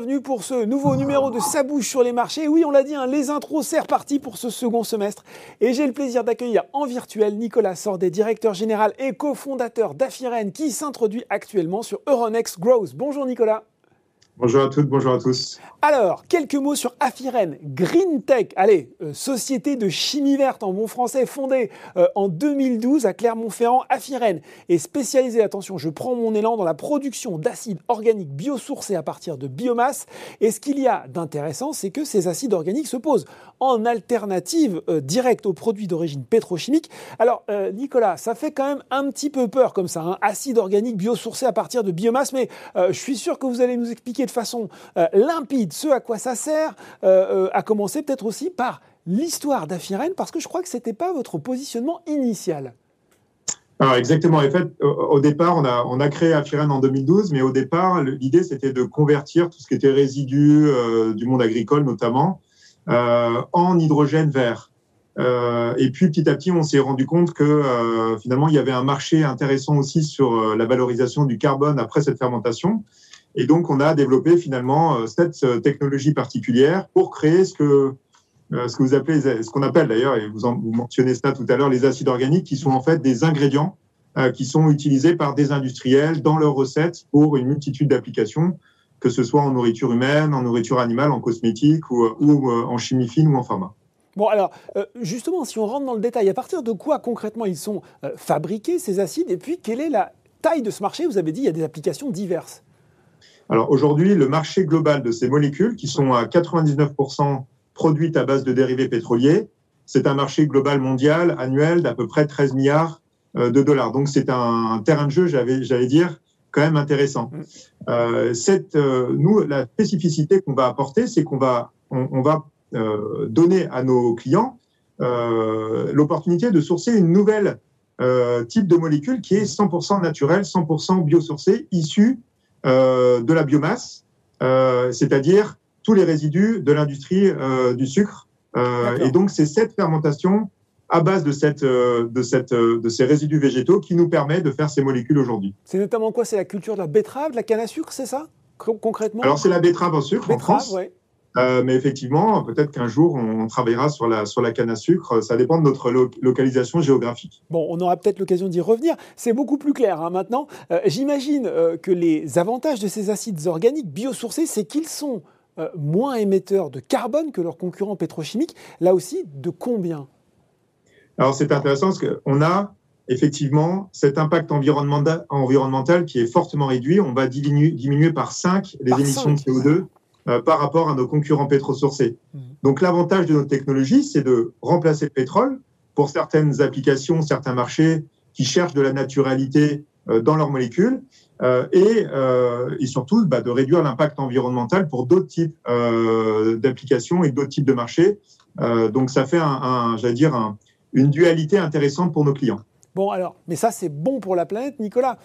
Bienvenue pour ce nouveau numéro de Sa bouche sur les marchés. Oui, on l'a dit, hein, les intros, c'est reparti pour ce second semestre. Et j'ai le plaisir d'accueillir en virtuel Nicolas Sordet, directeur général et cofondateur d'Afiren, qui s'introduit actuellement sur Euronext Growth. Bonjour Nicolas. Bonjour à toutes, bonjour à tous. Alors, quelques mots sur Afiren, Green Tech, allez, euh, société de chimie verte en bon français, fondée euh, en 2012 à Clermont-Ferrand. Afiren est spécialisée, attention, je prends mon élan dans la production d'acides organiques biosourcés à partir de biomasse. Et ce qu'il y a d'intéressant, c'est que ces acides organiques se posent en alternative euh, directe aux produits d'origine pétrochimique. Alors, Nicolas, ça fait quand même un petit peu peur comme ça, un hein, acide organique biosourcé à partir de biomasse, mais je suis sûr que vous allez nous expliquer façon euh, limpide ce à quoi ça sert, euh, euh, à commencer peut-être aussi par l'histoire d'Afiren, parce que je crois que ce n'était pas votre positionnement initial. Alors exactement. En fait, au départ, on a, on a créé Afiren en 2012, mais au départ, l'idée c'était de convertir tout ce qui était résidus du monde agricole notamment en hydrogène vert. et puis petit à petit, on s'est rendu compte que finalement, il y avait un marché intéressant aussi sur la valorisation du carbone après cette fermentation. Et donc, on a développé finalement euh, cette euh, technologie particulière pour créer ce que, euh, ce qu'on appelle d'ailleurs, et vous, en, vous mentionnez ça tout à l'heure, les acides organiques, qui sont en fait des ingrédients qui sont utilisés par des industriels dans leurs recettes pour une multitude d'applications, que ce soit en nourriture humaine, en nourriture animale, en cosmétique ou, ou en chimie fine ou en pharma. Bon, alors, justement, si on rentre dans le détail, à partir de quoi concrètement ils sont fabriqués, ces acides, et puis quelle est la taille de ce marché? Vous avez dit il y a des applications diverses. Alors aujourd'hui, le marché global de ces molécules, qui sont à 99% produites à base de dérivés pétroliers, c'est un marché global mondial annuel d'à peu près 13 milliards euh, de dollars. Donc c'est un terrain de jeu, j'allais dire, quand même intéressant. Mm. Euh, cette, euh, nous, la spécificité qu'on va apporter, c'est qu'on va, on, va euh, donner à nos clients euh, l'opportunité de sourcer une nouvelle type de molécule qui est 100% naturelle, 100% biosourcée, issue euh, de la biomasse, euh, c'est-à-dire tous les résidus de l'industrie euh, du sucre. et donc, c'est cette fermentation à base de, cette, de, cette, de ces résidus végétaux qui nous permet de faire ces molécules aujourd'hui. C'est notamment quoi? C'est la culture de la betterave, de la canne à sucre, c'est ça? Concrètement? Alors c'est la betterave en sucre en France. Euh, mais effectivement, peut-être qu'un jour, on travaillera sur la, sur la canne à sucre. Ça dépend de notre localisation géographique. Bon, on aura peut-être l'occasion d'y revenir. C'est beaucoup plus clair hein, maintenant. Euh, j'imagine euh, que les avantages de ces acides organiques biosourcés, c'est qu'ils sont moins émetteurs de carbone que leurs concurrents pétrochimiques. Là aussi, de combien? Alors, c'est intéressant parce qu'on a effectivement cet impact environnemental, environnemental qui est fortement réduit. On va diminuer, diminuer par 5 les émissions de CO2 euh, par rapport à nos concurrents pétrosourcés. Mmh. Donc l'avantage de notre technologie, c'est de remplacer le pétrole pour certaines applications, certains marchés qui cherchent de la naturalité euh, dans leurs molécules euh, et, et, surtout bah, de réduire l'impact environnemental pour d'autres types d'applications et d'autres types de marchés. donc ça fait, un, j'allais dire, une dualité intéressante pour nos clients. Bon alors, mais ça c'est bon pour la planète, Nicolas.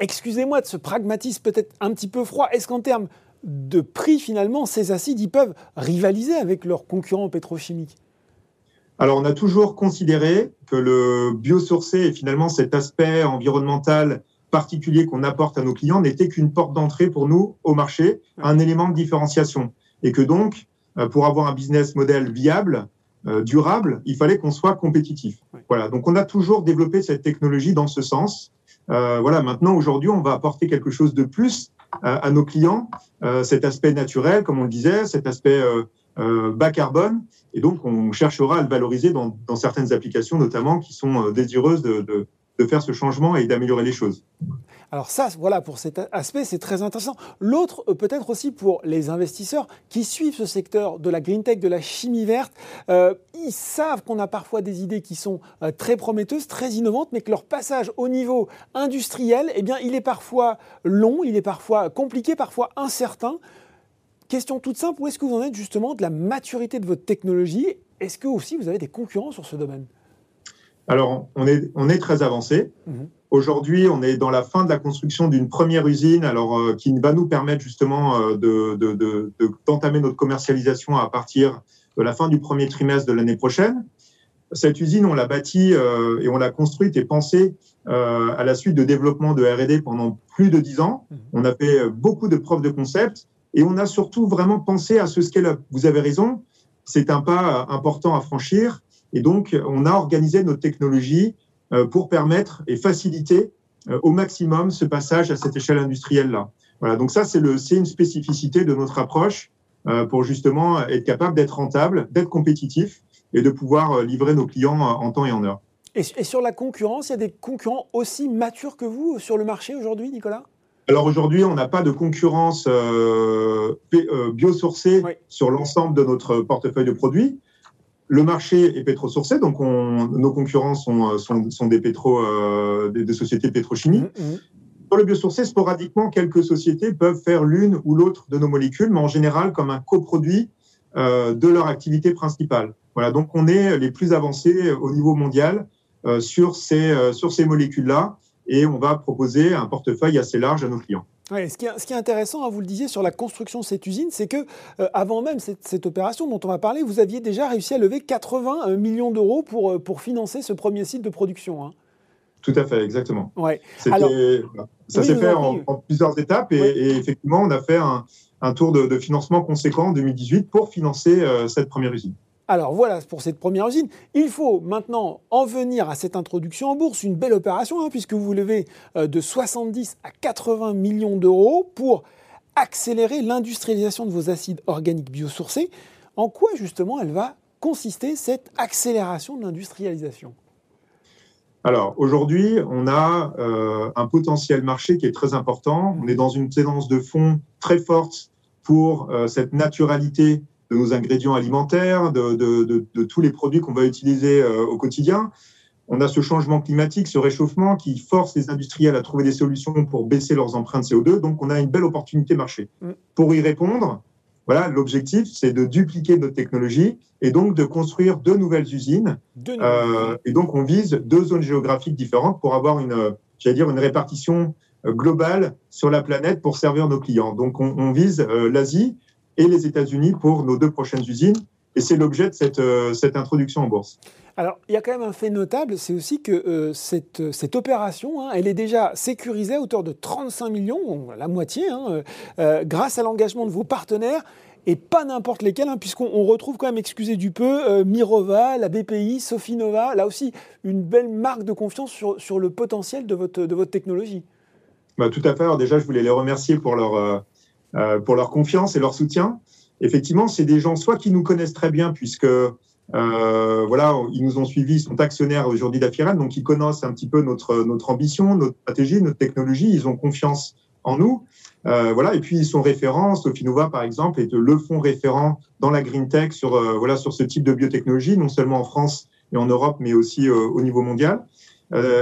Excusez-moi de ce pragmatisme peut-être un petit peu froid. Est-ce qu'en termes de prix, finalement, ces acides, ils peuvent rivaliser avec leurs concurrents pétrochimiques Alors, on a toujours considéré que le biosourcé et finalement cet aspect environnemental particulier qu'on apporte à nos clients n'était qu'une porte d'entrée pour nous au marché, un élément de différenciation. Et que donc, euh, pour avoir un business model viable, euh, durable, il fallait qu'on soit compétitif. Voilà. Donc, on a toujours développé cette technologie dans ce sens. Euh, voilà. Maintenant, aujourd'hui, on va apporter quelque chose de plus à, nos clients euh, cet aspect naturel, comme on le disait, cet aspect euh, euh, bas carbone. Et donc, on cherchera à le valoriser dans, certaines applications, notamment, qui sont désireuses de faire ce changement et d'améliorer les choses. Alors ça, voilà, pour cet aspect, c'est très intéressant. L'autre, euh, peut-être aussi pour les investisseurs qui suivent ce secteur de la green tech, de la chimie verte, euh, ils savent qu'on a parfois des idées qui sont euh, très prometteuses, très innovantes, mais que leur passage au niveau industriel, eh bien, il est parfois long, il est parfois compliqué, parfois incertain. Question toute simple, où est-ce que vous en êtes justement de la maturité de votre technologie? Est-ce que aussi vous avez des concurrents sur ce domaine? Alors, on est, on est très avancé. Mhm. Aujourd'hui, on est dans la fin de la construction d'une première usine, alors euh, qui va nous permettre justement euh, de, d'entamer notre commercialisation à partir de la fin du premier trimestre de l'année prochaine. Cette usine, on l'a bâtie euh, et on l'a construite et pensée à la suite de développement de R&D pendant plus de dix ans. Mmh. On a fait beaucoup de preuves de concept et on a surtout vraiment pensé à ce scale-up. Vous avez raison, c'est un pas important à franchir. Et donc, on a organisé notre technologie pour permettre et faciliter au maximum ce passage à cette échelle industrielle-là. Voilà, donc ça, c'est une spécificité de notre approche euh, pour justement être capable d'être rentable, d'être compétitif et de pouvoir euh, livrer nos clients en temps et en heure. Et, sur la concurrence, il y a des concurrents aussi matures que vous sur le marché aujourd'hui, Nicolas? Alors aujourd'hui, on n'a pas de concurrence euh, biosourcée sur l'ensemble de notre portefeuille de produits. Le marché est pétrosourcé, donc nos concurrents sont, sont, des, pétro, des, sociétés pétrochimiques. Mmh, mmh. Pour le biosourcé, sporadiquement, quelques sociétés peuvent faire l'une ou l'autre de nos molécules, mais en général comme un coproduit euh, de leur activité principale. Voilà, donc on est les plus avancés au niveau mondial euh, sur ces, euh, sur ces molécules-là et on va proposer un portefeuille assez large à nos clients. Ce, qui est, ce, qui est, intéressant, hein, vous le disiez, sur la construction de cette usine, c'est que avant même cette, cette, opération dont on va parler, vous aviez déjà réussi à lever 80 millions d'euros pour, pour financer ce premier site de production. Hein. Tout à fait, exactement. Ouais. ça s'est fait en, plusieurs étapes et, effectivement, on a fait un, tour de, financement conséquent en 2018 pour financer euh, cette première usine. Alors voilà pour cette première usine. Il faut maintenant en venir à cette introduction en bourse, une belle opération, hein, puisque vous levez euh, de 70 à 80 millions d'euros pour accélérer l'industrialisation de vos acides organiques biosourcés. En quoi justement elle va consister cette accélération de l'industrialisation? Alors aujourd'hui, on a euh, un potentiel marché qui est très important. On est dans une tendance de fond très forte pour euh, cette naturalité de nos ingrédients alimentaires, de, tous les produits qu'on va utiliser euh, au quotidien. On a ce changement climatique, ce réchauffement qui force les industriels à trouver des solutions pour baisser leurs empreintes CO2. Donc on a une belle opportunité marché. Mm. Pour y répondre, voilà, l'objectif, c'est de dupliquer notre technologie et donc de construire deux nouvelles usines. Euh, et donc, on vise deux zones géographiques différentes pour avoir une, j'allais dire, une répartition euh, globale sur la planète pour servir nos clients. Donc, on, vise euh, l'Asie et les États-Unis pour nos deux prochaines usines. Et c'est l'objet de cette, cette introduction en bourse. Alors, il y a quand même un fait notable, c'est aussi que cette, cette, opération, hein, elle est déjà sécurisée à hauteur de 35 millions, la moitié, hein, grâce à l'engagement de vos partenaires et pas n'importe lesquels, hein, puisqu'on retrouve quand même, excusez du peu, euh, Mirova, la BPI, Sofinova, là aussi une belle marque de confiance sur, sur le potentiel de votre, de votre technologie. Bah, tout à fait. Alors déjà, je voulais les remercier pour leur, euh, euh, pour leur confiance et leur soutien. Effectivement, c'est des gens soit qui nous connaissent très bien, puisque voilà, ils nous ont suivis, ils sont actionnaires aujourd'hui d'Afiran, donc ils connaissent un petit peu notre, notre ambition, notre stratégie, notre technologie, ils ont confiance en nous. Euh, voilà, et puis ils sont référents. Sofinova, par exemple, est le fonds référent dans la green tech sur euh, voilà sur ce type de biotechnologie, non seulement en France et en Europe, mais aussi euh, au niveau mondial.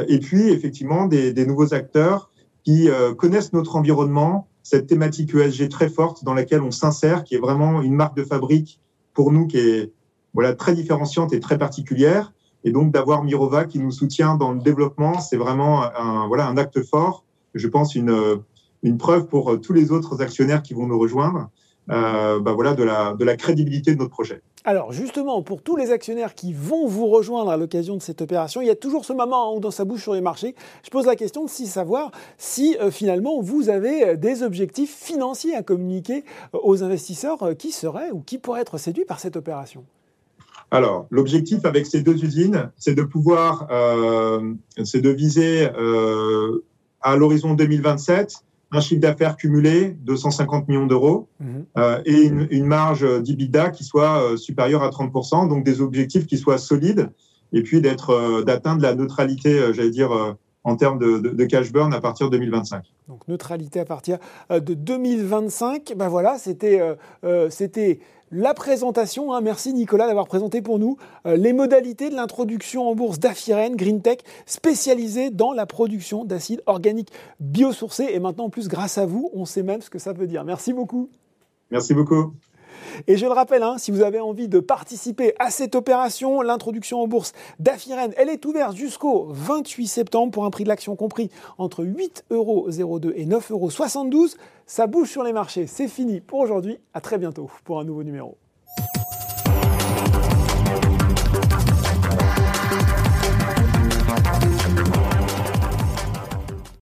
et puis effectivement des, des nouveaux acteurs qui connaissent notre environnement, cette thématique ESG très forte dans laquelle on s'insère, qui est vraiment une marque de fabrique pour nous qui est voilà très différenciante et très particulière. Et donc d'avoir Mirova qui nous soutient dans le développement, c'est vraiment un voilà un acte fort. Je pense une une preuve pour euh, tous les autres actionnaires qui vont nous rejoindre euh, bah voilà, de, la, de la crédibilité de notre projet. Alors justement, pour tous les actionnaires qui vont vous rejoindre à l'occasion de cette opération, il y a toujours ce moment où dans sa bouche sur les marchés, je pose la question de si savoir si euh, finalement vous avez des objectifs financiers à communiquer aux investisseurs qui seraient ou qui pourraient être séduits par cette opération. Alors, l'objectif avec ces deux usines, c'est de pouvoir, c'est de viser à l'horizon 2027 un chiffre d'affaires cumulé de 150 millions d'euros mhm. euh, et une, marge d'IBITDA qui soit euh, supérieure à 30%, donc des objectifs qui soient solides et puis d'être euh, d'atteindre la neutralité, j'allais dire, en termes de, cash burn à partir de 2025. Donc neutralité à partir de 2025, ben voilà, c'était c'était la présentation. Hein. merci Nicolas d'avoir présenté pour nous euh, les modalités de l'introduction en bourse d'Afiren GreenTech, spécialisée dans la production d'acides organiques biosourcés. Et maintenant, en plus, grâce à vous, on sait même ce que ça veut dire. Merci beaucoup. Merci beaucoup. Et je le rappelle, hein, si vous avez envie de participer à cette opération, l'introduction en bourse d'Afiren, elle est ouverte jusqu'au 28 septembre pour un prix de l'action compris entre 8,02 euros et 9,72 euros. Ça bouge sur les marchés, c'est fini pour aujourd'hui. À très bientôt pour un nouveau numéro.